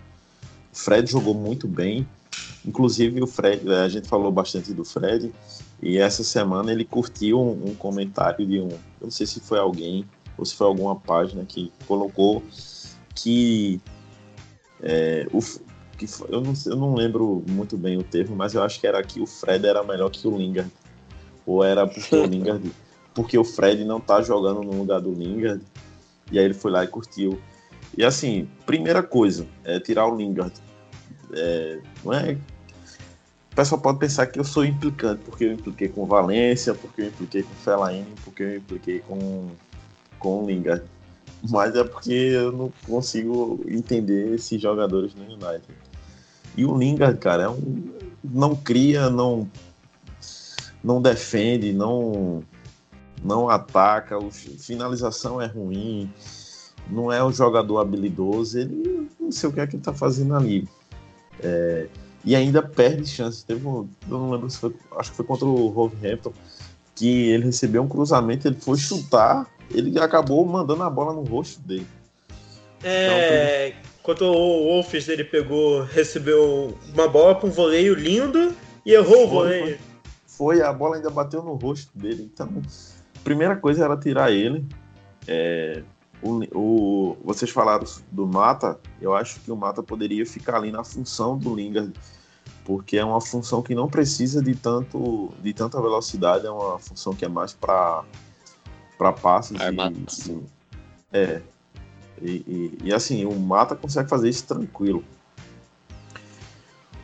O Fred jogou muito bem, inclusive o Fred, a gente falou bastante do Fred, e essa semana ele curtiu um, um comentário de um, eu não sei se foi alguém ou se foi alguma página que colocou que é, o, que eu não, eu não lembro muito bem o termo, mas eu acho que era que o Fred era melhor que o Lingard. Ou era porque o Lingard. Porque o Fred não tá jogando no lugar do Lingard. E aí ele foi lá e curtiu. E assim, primeira coisa, é tirar o Lingard. É, não é. O pessoal pode pensar que eu sou implicante, porque eu impliquei com Valência, porque eu impliquei com Fellaini, porque eu impliquei com, com o Lingard. Mas é porque eu não consigo entender esses jogadores no United. E o Lingard, cara, é um, não cria, não não defende, não não ataca, a finalização é ruim, não é um jogador habilidoso, ele não sei o que é que ele tá fazendo ali. É, e ainda perde chances. Teve um, eu não lembro se foi, acho que foi contra o Wolverhampton, que ele recebeu um cruzamento, ele foi chutar, ele acabou mandando a bola no rosto dele. É, então, Quando o Wolves ele pegou, recebeu uma bola com um voleio lindo e errou foi, o voleio. Foi, a bola ainda bateu no rosto dele. Então, primeira coisa era tirar ele. É, o, o, vocês falaram do Mata, eu acho que o Mata poderia ficar ali na função do Lingard, porque é uma função que não precisa de tanto de tanta velocidade, é uma função que é mais para para passes. E, é. E, e, assim, o Mata consegue fazer isso tranquilo.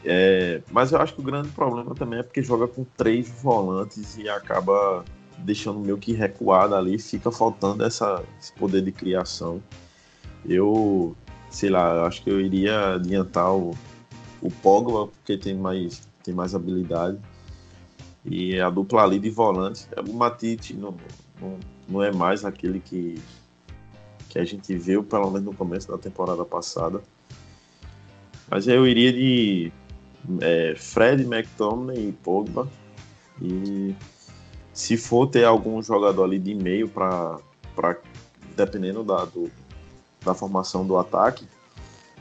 É, mas eu acho que o grande problema também é porque joga com três volantes e acaba deixando meio que recuado ali, fica faltando essa, esse poder de criação. Eu, sei lá, acho que eu iria adiantar o, o Pogba, porque tem mais, tem mais habilidade. E a dupla ali de volantes, o Matite não, não, não é mais aquele que, que a gente viu, pelo menos no começo da temporada passada. Mas eu iria de é, Fred, McTominay e Pogba. E se for ter algum jogador ali de meio para dependendo da, do, da formação do ataque,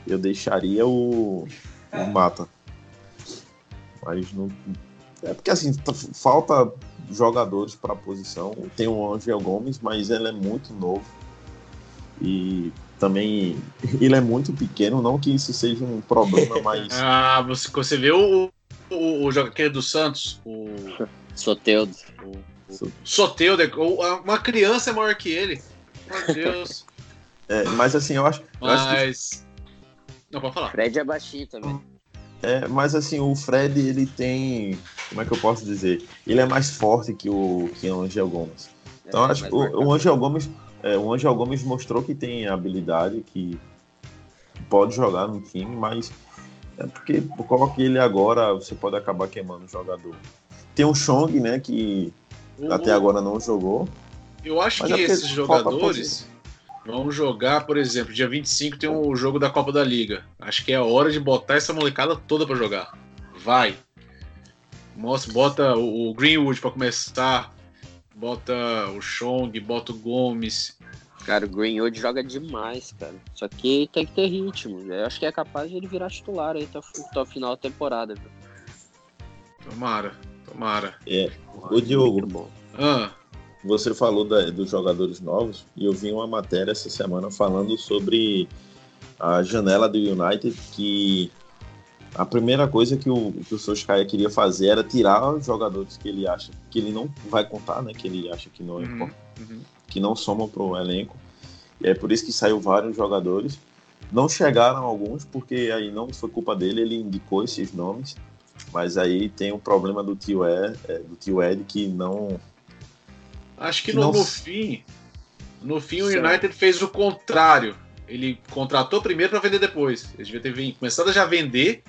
eu deixaria o, o Mata. Mas não. É porque assim, falta jogadores para a posição. Tem o Angel Gomes, mas ele é muito novo. E também ele é muito pequeno, não que isso seja um problema, mas. ah, você, você vê o, o, o jogador do Santos, o. Soteudo. O, o Soteudo, uma criança é maior que ele. Meu Deus. é, mas assim, eu acho. Eu mas. Acho que... Não, pode falar. Fred é baixinho também. É, mas assim, o Fred, ele tem. Como é que eu posso dizer? Ele é mais forte que o, que o Angel Gomes. Então, é, acho que o, o, Angel Gomes. É, o Angel Gomes mostrou que tem habilidade, que, pode jogar no time, mas é porque coloque ele agora, você pode acabar queimando o jogador. Tem o Chong, né, que o, até agora não jogou. Eu acho que é esses jogadores Vamos jogar, por exemplo, dia 25 tem o um jogo da Copa da Liga. Acho que é a hora de botar essa molecada toda para jogar. Vai. Mostra, bota o Greenwood para começar. bota o Chong, bota o Gomes. Cara, o Greenwood joga demais, cara. Só que tem que ter ritmo. Eu acho que é capaz de ele virar titular aí até o, final da temporada. Viu? Tomara, tomara. É. O Diogo, Ah, você falou da- dos jogadores novos e eu vi uma matéria essa semana falando sobre a janela do United que a primeira coisa que o, que o Solskjaer queria fazer era tirar os jogadores que ele acha que ele não vai contar, né? Que ele acha que não é uhum, importante uhum. que não somam para o elenco. E é por isso que saiu vários jogadores. Não chegaram alguns, porque aí não foi culpa dele, ele indicou esses nomes. Mas aí tem o problema do tio Ed, é, do tio Ed que não. Acho que Que no, não- no fim, no fim o Certo. United fez o contrário. Ele contratou primeiro para vender depois. Ele devia ter começado a já vender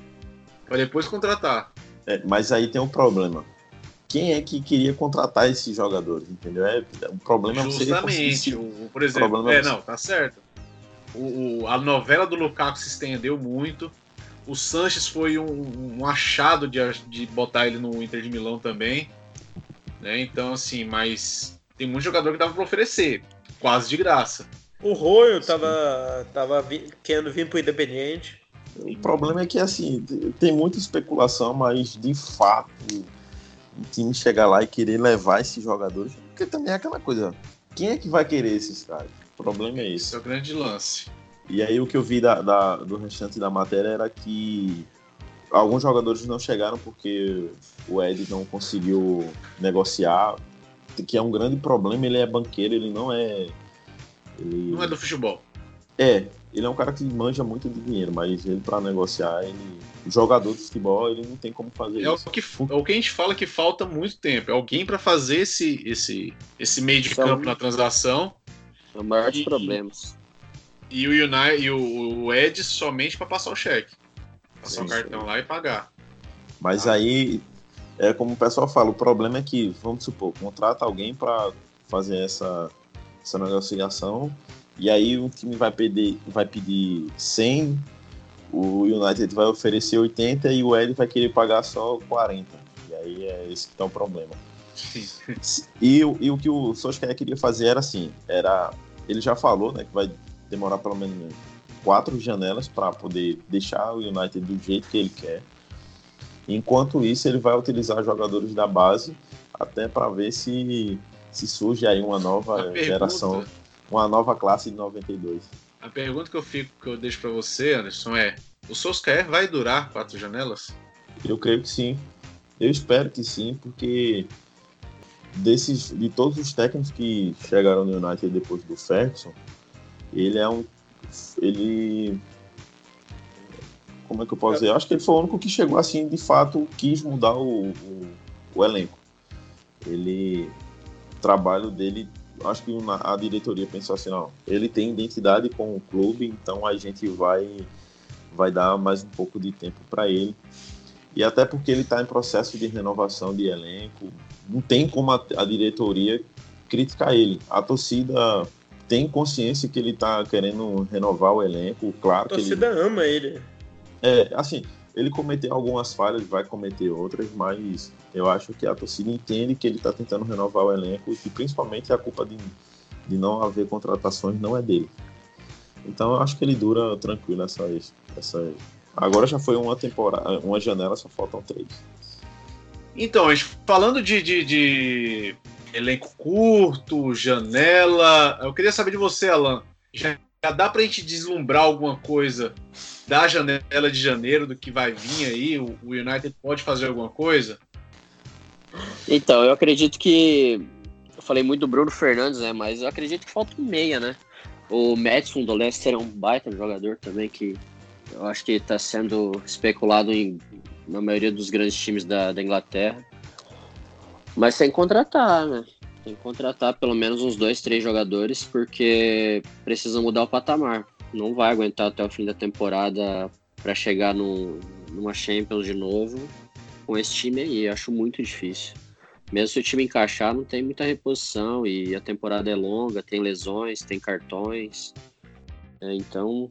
para depois contratar. é, mas aí tem um problema. Quem é que queria contratar esses jogadores, entendeu? É, o problema é você Justamente. se- O, o- por exemplo, é é, você- não, tá certo. O, o- a novela do Lukaku se estendeu muito. O Sanches foi um, um achado de, de botar ele no Inter de Milão também. Né? Então, assim, mas tem muito jogador que dava para oferecer, quase de graça. O Royo tava, tava vi- querendo vir pro Independiente. O problema é que assim, tem muita especulação, mas de fato o time chegar lá e querer levar esses jogadores, porque também é aquela coisa, quem é que vai querer esses caras? O problema é Esse esse. é o grande lance. E aí o que eu vi da, da- do restante da matéria era que alguns jogadores não chegaram porque o Ed não conseguiu negociar, que é um grande problema, ele é banqueiro, ele não é. Ele... Não é do futebol. É, ele é um cara que manja muito de dinheiro, mas ele para negociar, ele jogador de futebol, ele não tem como fazer É o, isso. que, é o que a gente fala que falta muito tempo. É alguém para fazer esse, esse, esse meio de São- campo na transação. É o maior dos E- problemas. E o United, e o, o Ed somente para passar o cheque. Passar o cartão lá e pagar. Mas Ah. aí é como o pessoal fala, o problema é que, vamos supor, contrata alguém para fazer essa, essa negociação e aí o time vai pedir, vai pedir 100, o United vai oferecer 80 e o Ed vai querer pagar só 40. E aí é esse que tá o problema. E, o- e o que o Solskjaer queria fazer era assim, era ele já falou, né, que vai demorar pelo menos quatro janelas para poder deixar o United do jeito que ele quer. Enquanto isso, ele vai utilizar jogadores da base até para ver se se surge aí uma nova pergunta- geração, uma nova classe de 92. A pergunta que eu fico, que eu deixo para você, Anderson, é: o Solskjaer vai durar quatro janelas? Eu creio que sim. Eu espero que sim, porque desses de todos os técnicos que chegaram no United depois do Ferguson, ele é um ele como é que eu posso dizer? Eu acho que ele foi o único que chegou assim, de fato, quis mudar o, o, o elenco. Ele o trabalho dele, acho que a diretoria pensou assim, não, ele tem identidade com o clube, então a gente vai vai dar mais um pouco de tempo para ele. E até porque ele está em processo de renovação de elenco, não tem como a, a diretoria criticar ele. A torcida tem consciência que ele está querendo renovar o elenco, A claro que ele torcida ama ele. É, assim, ele cometeu algumas falhas, vai cometer outras, mas eu acho que a torcida entende que ele está tentando renovar o elenco e principalmente a culpa de, de não haver contratações não é dele. Então eu acho que ele dura tranquilo essa, essa agora já foi uma temporada, uma janela, só faltam três. Então, falando de, de- de elenco curto, janela, eu queria saber de você, Alan. Já, já dá pra gente deslumbrar alguma coisa da janela de janeiro, do que vai vir aí? O, United pode fazer alguma coisa? Então, eu acredito que. Eu falei muito do Bruno Fernandes, né? Mas eu acredito que falta um meia, né? O Madison do Leicester é um baita jogador também que eu acho que está sendo especulado em, na maioria dos grandes times da, da Inglaterra. Mas que contratar, né? Tem que contratar pelo menos uns dois, três jogadores, porque precisa mudar o patamar. Não vai aguentar até o fim da temporada para chegar num, numa Champions de novo com esse time aí. Acho muito difícil. Mesmo se o time encaixar, não tem muita reposição e a temporada é longa, tem lesões, tem cartões. É, então,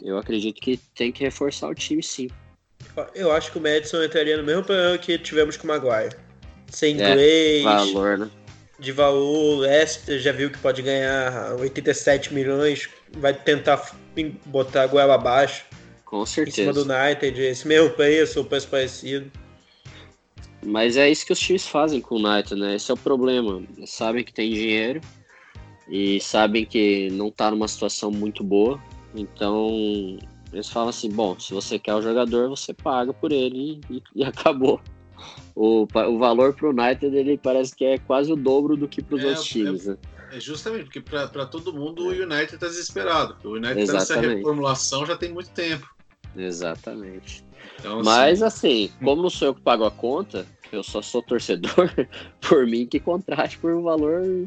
eu acredito que tem que reforçar o time sim. Eu acho que o Madison entraria no mesmo problema que tivemos com o Maguire. Sem É, inglês. Valor, né? De valor. O Leicester já viu que pode ganhar 87 milhões, vai tentar botar a goela abaixo. Com certeza. Em cima do United, esse mesmo preço, ou preço parecido. Mas é isso que os times fazem com o United, né? Esse é o problema. Eles sabem que tem dinheiro e sabem que não tá numa situação muito boa. Então, eles falam assim: bom, se você quer o jogador, você paga por ele e, e acabou. O, o valor para o United ele parece que é quase o dobro do que para os é, outros times. É, né? é justamente porque para todo mundo o United está desesperado. O United está nessa reformulação já tem muito tempo. Exatamente. Então, Mas assim, assim como não sou eu que pago a conta, eu só sou torcedor, por mim que contrate por um valor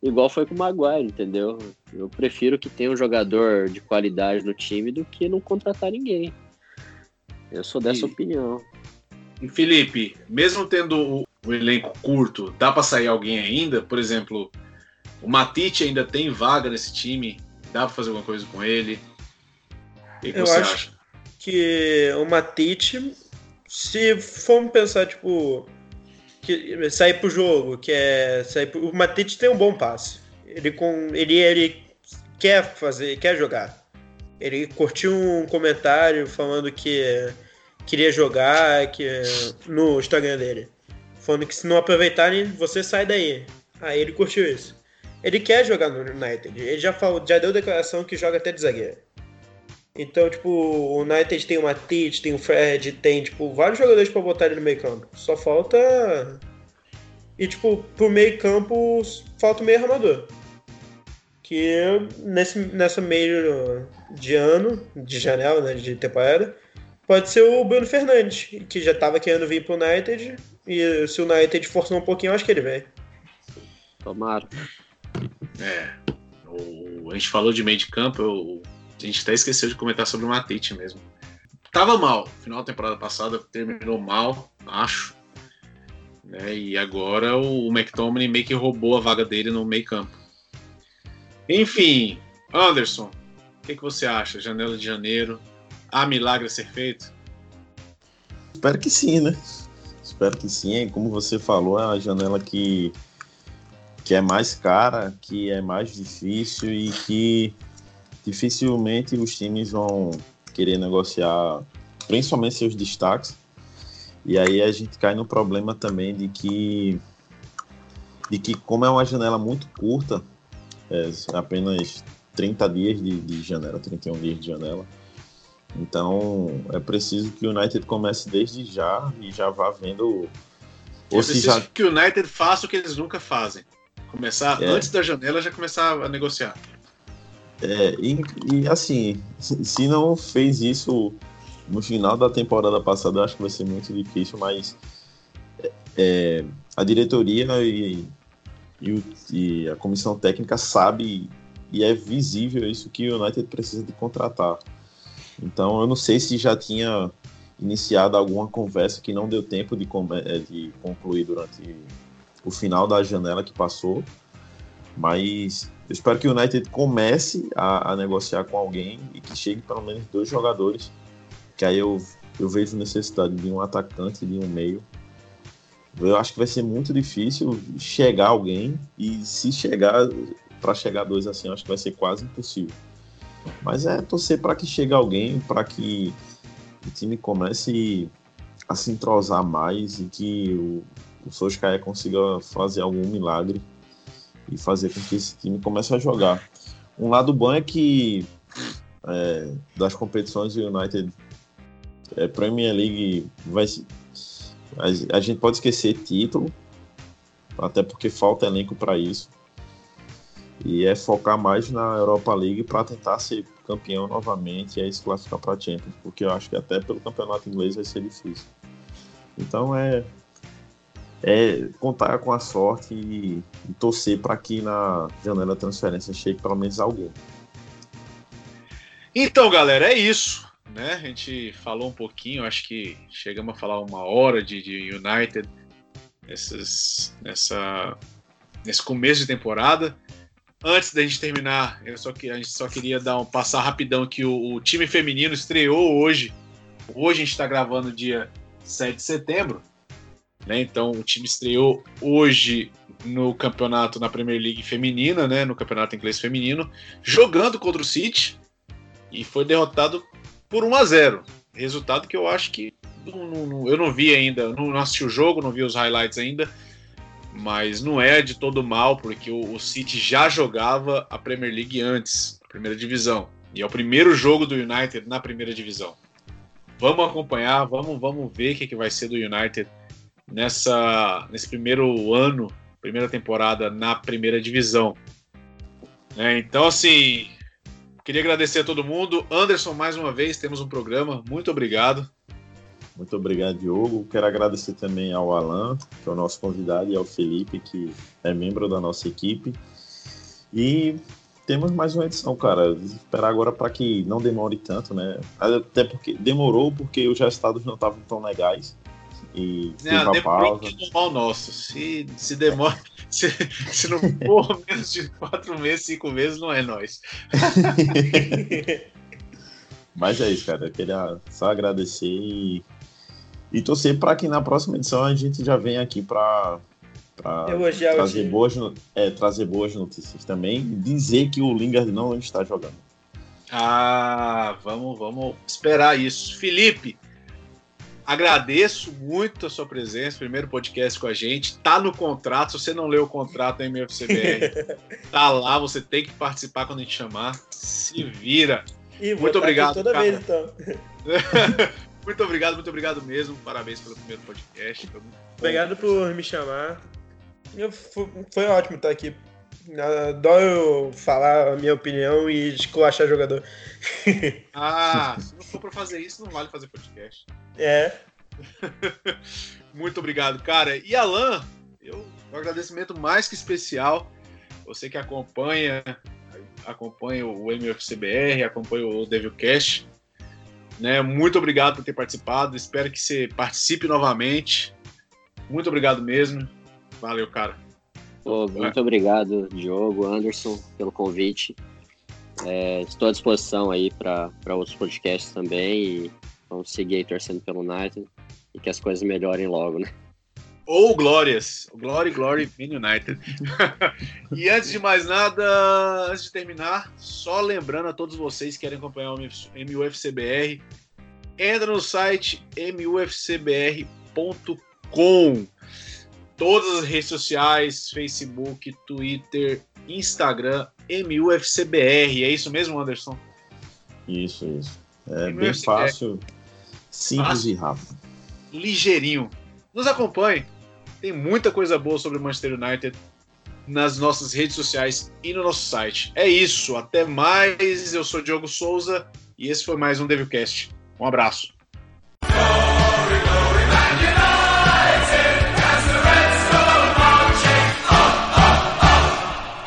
igual foi com o Maguire, entendeu? Eu prefiro que tenha um jogador de qualidade no time do que não contratar ninguém. Eu sou dessa e, opinião. E Felipe, mesmo tendo o, elenco curto, dá para sair alguém ainda? Por exemplo, o Matite ainda tem vaga nesse time? Dá para fazer alguma coisa com ele? O que, que Eu você acho acha? que o Matite, se formos pensar, tipo, que sair pro jogo, que é sair pro, o Matite tem um bom passe. Ele com ele ele quer fazer, quer jogar. Ele curtiu um comentário falando que queria jogar, que no Instagram dele, falando que se não aproveitarem, você sai daí. Aí ele curtiu isso. Ele quer jogar no United. Ele já falou, já deu declaração que joga até de zagueiro. Então, tipo, o United tem o Matite, tem o Fred, tem, tipo, vários jogadores para botar ele no meio campo. Só falta... E, tipo, pro meio campo, falta o meio armador. Que nesse, nessa meio de ano, de janela, né, de temporada, pode ser o Bruno Fernandes, que já tava querendo vir pro United. E se o United forçar um pouquinho, eu acho que ele vem. Tomara. É. O, a gente falou de meio de campo, eu a gente até esqueceu de comentar sobre o Matite mesmo. Tava mal. Final da temporada passada terminou mal, acho. Né? E agora o McTominay meio que roubou a vaga dele no meio campo. Enfim, Anderson, o que, que você acha? Janela de janeiro. Há milagre a ser feito? Espero que sim, né? Espero que sim. Como você falou, é a janela que, que é mais cara, que é mais difícil e que dificilmente os times vão querer negociar, principalmente seus destaques. E aí a gente cai no problema também de que, de que como é uma janela muito curta, é apenas 30 dias de, de janela, 31 dias de janela. Então é preciso que o United comece desde já e já vá vendo. Ou é preciso já... que o United faça o que eles nunca fazem. Começar é. antes da janela já começar a negociar. É, e, e, assim, se não fez isso no final da temporada passada, acho que vai ser muito difícil, mas é, a diretoria e, e, e, a comissão técnica sabe e é visível isso que o United precisa de contratar. Então eu não sei se já tinha iniciado alguma conversa que não deu tempo de, é, de concluir durante o final da janela que passou, mas eu espero que o United comece a, a, negociar com alguém e que chegue pelo menos dois jogadores, que aí eu, eu vejo necessidade de um atacante de um meio. Eu acho que vai ser muito difícil chegar alguém e se chegar para chegar dois assim, acho que vai ser quase impossível. Mas é torcer para que chegue alguém, para que o time comece a se entrosar mais e que o, o consiga fazer algum milagre e fazer com que esse time comece a jogar. Um lado bom é que é, das competições do United é, Premier League vai a, a, gente pode esquecer título até porque falta elenco para isso e é focar mais na Europa League para tentar ser campeão novamente e aí se classificar para Champions porque eu acho que até pelo campeonato inglês vai ser difícil então é é contar com a sorte e, e torcer para que na janela de transferência chegue pelo menos alguém. Então, galera, é isso. Né? A gente falou um pouquinho, acho que chegamos a falar uma hora de, de United nessas, nessa, nesse começo de temporada. Antes da gente terminar, eu só, a gente só queria dar um passar rapidão que o, o time feminino estreou hoje. Hoje a gente está gravando dia 7 de setembro. Né? Então o time estreou hoje no campeonato na Premier League feminina, né, no campeonato inglês feminino, jogando contra o City e foi derrotado por 1 a 0. Resultado que eu acho que não, não, eu não vi ainda, não assisti o jogo, não vi os highlights ainda, mas não é de todo mal, porque o, o City já jogava a Premier League antes, a primeira divisão, e é o primeiro jogo do United na primeira divisão. Vamos acompanhar, vamos, vamos ver o que, que vai ser do United nessa, nesse primeiro ano, primeira temporada na primeira divisão. É, então, assim, queria agradecer a todo mundo. Anderson, mais uma vez, temos um programa. Muito obrigado. Muito obrigado, Diogo. Quero agradecer também ao Alan, que é o nosso convidado, e ao Felipe, que é membro da nossa equipe. E temos mais uma edição, cara. Esperar agora para que não demore tanto, né? Até porque demorou porque os resultados não estavam tão legais. E não, demorou que normal nosso. Se, se demora, se, se não for menos de quatro meses, cinco meses, não é nós. Mas é isso, cara. Eu queria só agradecer e e torcer para que na próxima edição a gente já venha aqui para trazer boas, é, trazer boas notícias também e dizer que o Lingard não está jogando. Ah, vamos, vamos esperar isso. Felipe, agradeço muito a sua presença, primeiro podcast com a gente. Tá no contrato, se você não leu o contrato da MFCBR, tá lá, você tem que participar quando a gente chamar. Se vira. E muito obrigado. Toda cara. vez, então. Muito obrigado, muito obrigado mesmo. Parabéns pelo primeiro podcast. Obrigado por me chamar. Foi ótimo estar aqui. Adoro falar a minha opinião e esculachar jogador. Ah, se não for pra fazer isso, não vale fazer podcast. É. muito obrigado, cara. E Alan, eu um agradecimento mais que especial. Você que acompanha, acompanha o MFCBR, acompanha o Devilcast. Né? Muito obrigado por ter participado. Espero que você participe novamente. Muito obrigado mesmo. Valeu, cara. Muito é. obrigado, Diogo, Anderson, pelo convite. É, estou à disposição aí para outros podcasts também e vamos seguir aí torcendo pelo United e que as coisas melhorem logo, né? Ou glórias. Glory, glory, in United. e antes de mais nada, antes de terminar, só lembrando a todos vocês que querem acompanhar o MUFCBR, entra no site mufcbr.com. Todas as redes sociais, Facebook, Twitter, Instagram, MUFCBR. É isso mesmo, Anderson? Isso, isso. É MUFCBR. bem fácil, simples fácil, e rápido. Ligeirinho. Nos acompanhe. Tem muita coisa boa sobre o Manchester United nas nossas redes sociais e no nosso site. É isso. Até mais. Eu sou Diogo Souza e esse foi mais um Devilcast. Um abraço.